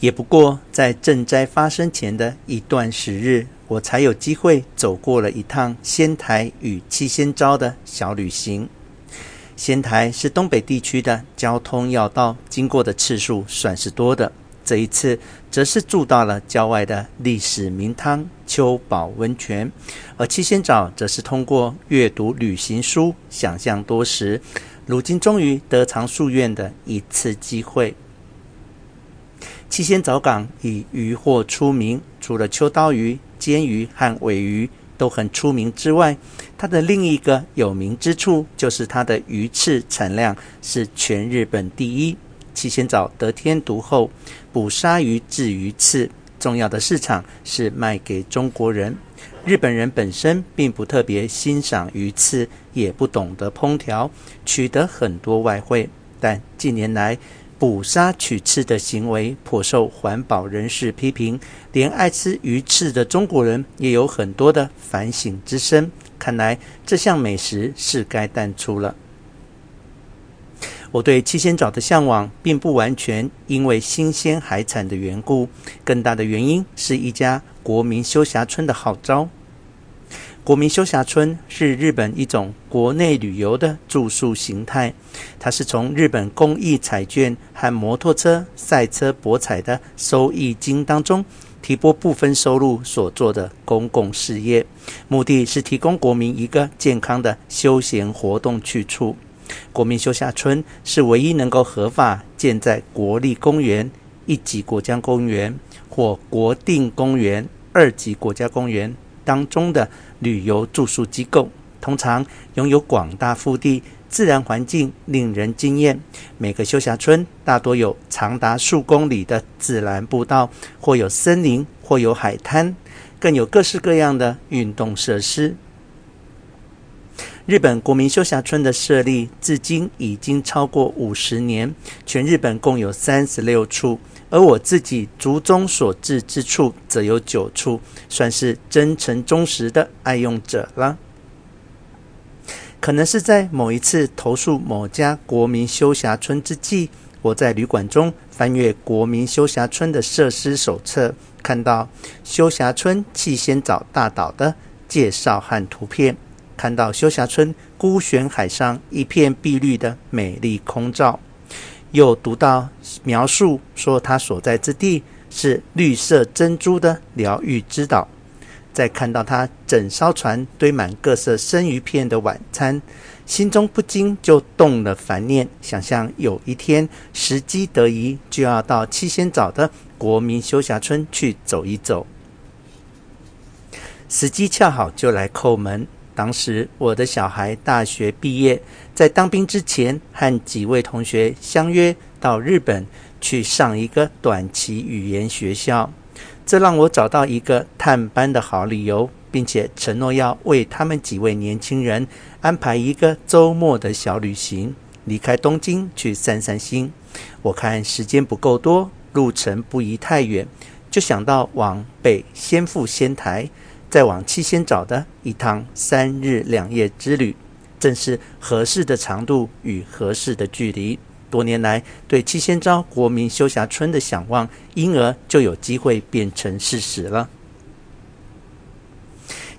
也不过在赈灾发生前的一段时日，我才有机会走过了一趟仙台与七仙沼的小旅行。仙台是东北地区的交通要道，经过的次数算是多的。这一次，则是住到了郊外的历史名汤秋保温泉，而七仙沼则是通过阅读旅行书，想象多时，如今终于得偿夙愿的一次机会。七仙藻港以渔获出名，除了秋刀鱼、煎鱼和尾鱼都很出名之外，它的另一个有名之处就是它的鱼翅产量是全日本第一。七仙藻得天独厚，捕鲨鱼制鱼翅，重要的市场是卖给中国人。日本人本身并不特别欣赏鱼翅，也不懂得烹调，取得很多外汇。但近年来，捕杀取翅的行为颇受环保人士批评，连爱吃鱼翅的中国人也有很多的反省之声。看来这项美食是该淡出了。我对七仙沼的向往，并不完全因为新鲜海产的缘故，更大的原因是一家国民休暇村的号召。国民休暇村是日本一种国内旅游的住宿形态，它是从日本公益彩券和摩托车赛车博彩的收益金当中提拨部分收入所做的公共事业，目的是提供国民一个健康的休闲活动去处。国民休暇村是唯一能够合法建在国立公园、一级国家公园或国定公园、二级国家公园当中的旅游住宿机构。通常拥有广大腹地，自然环境令人惊艳。每个休暇村大多有长达数公里的自然步道，或有森林，或有海滩，更有各式各样的运动设施。日本国民休暇村的设立至今已经超过五十年，全日本共有三十六处，而我自己族中所至之处则有九处，算是真诚忠实的爱用者了。可能是在某一次投诉某家国民休暇村之际，我在旅馆中翻阅国民休暇村的设施手册，看到休暇村气仙沼大岛的介绍和图片。看到休暇村孤悬海上一片碧绿的美丽空照，又读到描述说他所在之地是绿色珍珠的疗愈之岛，再看到他整艘船堆满各色生鱼片的晚餐，心中不禁就动了凡念，想象有一天时机得宜，就要到七仙沼的国民休暇村去走一走。时机恰好就来叩门。当时我的小孩大学毕业，在当兵之前，和几位同学相约到日本去上一个短期语言学校，这让我找到一个探班的好理由，并且承诺要为他们几位年轻人安排一个周末的小旅行，离开东京去散散心。我看时间不够多，路程不宜太远，就想到往北先赴仙台。再往七仙沼的一趟三日两夜之旅，正是合适的长度与合适的距离。多年来对七仙沼国民休暇村的想望，因而就有机会变成事实了。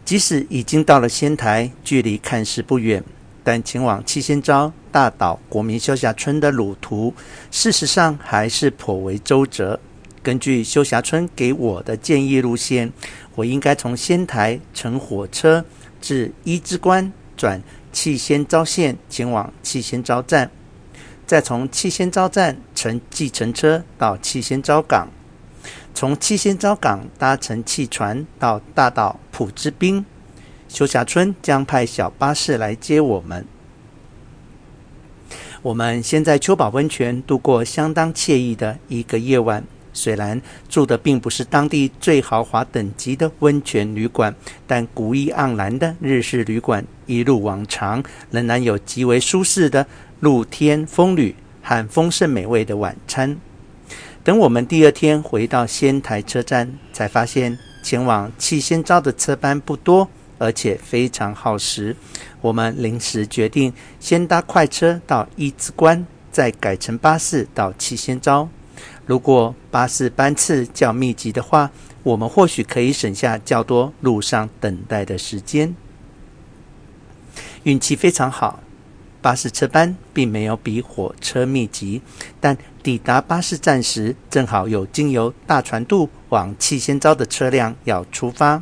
即使已经到了仙台，距离看似不远，但前往七仙沼大岛国民休暇村的路途，事实上还是颇为周折。根据休霞村给我的建议路线，我应该从仙台乘火车至伊之关，转七仙沼线前往七仙沼站，再从七仙沼站乘计程车到七仙沼港，从七仙沼港搭乘汽船到大岛浦之滨。休霞村将派小巴士来接我们。我们先在秋保温泉度过相当惬意的一个夜晚。虽然住的并不是当地最豪华等级的温泉旅馆，但古意盎然的日式旅馆一如往常，仍然有极为舒适的露天风吕和丰盛美味的晚餐。等我们第二天回到仙台车站，才发现前往七仙沼的车班不多，而且非常耗时。我们临时决定先搭快车到伊之关，再改乘巴士到七仙沼。如果巴士班次较密集的话，我们或许可以省下较多路上等待的时间。运气非常好，巴士车班并没有比火车密集，但抵达巴士站时，正好有经由大船渡往七仙沼的车辆要出发。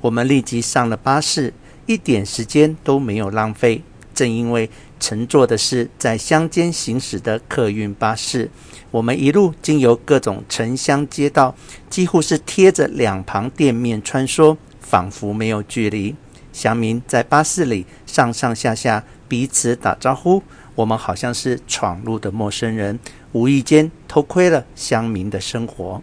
我们立即上了巴士，一点时间都没有浪费。正因为乘坐的是在乡间行驶的客运巴士，我们一路经由各种城乡街道，几乎是贴着两旁店面穿梭，仿佛没有距离。乡民在巴士里上上下下彼此打招呼，我们好像是闯入的陌生人，无意间偷窥了乡民的生活。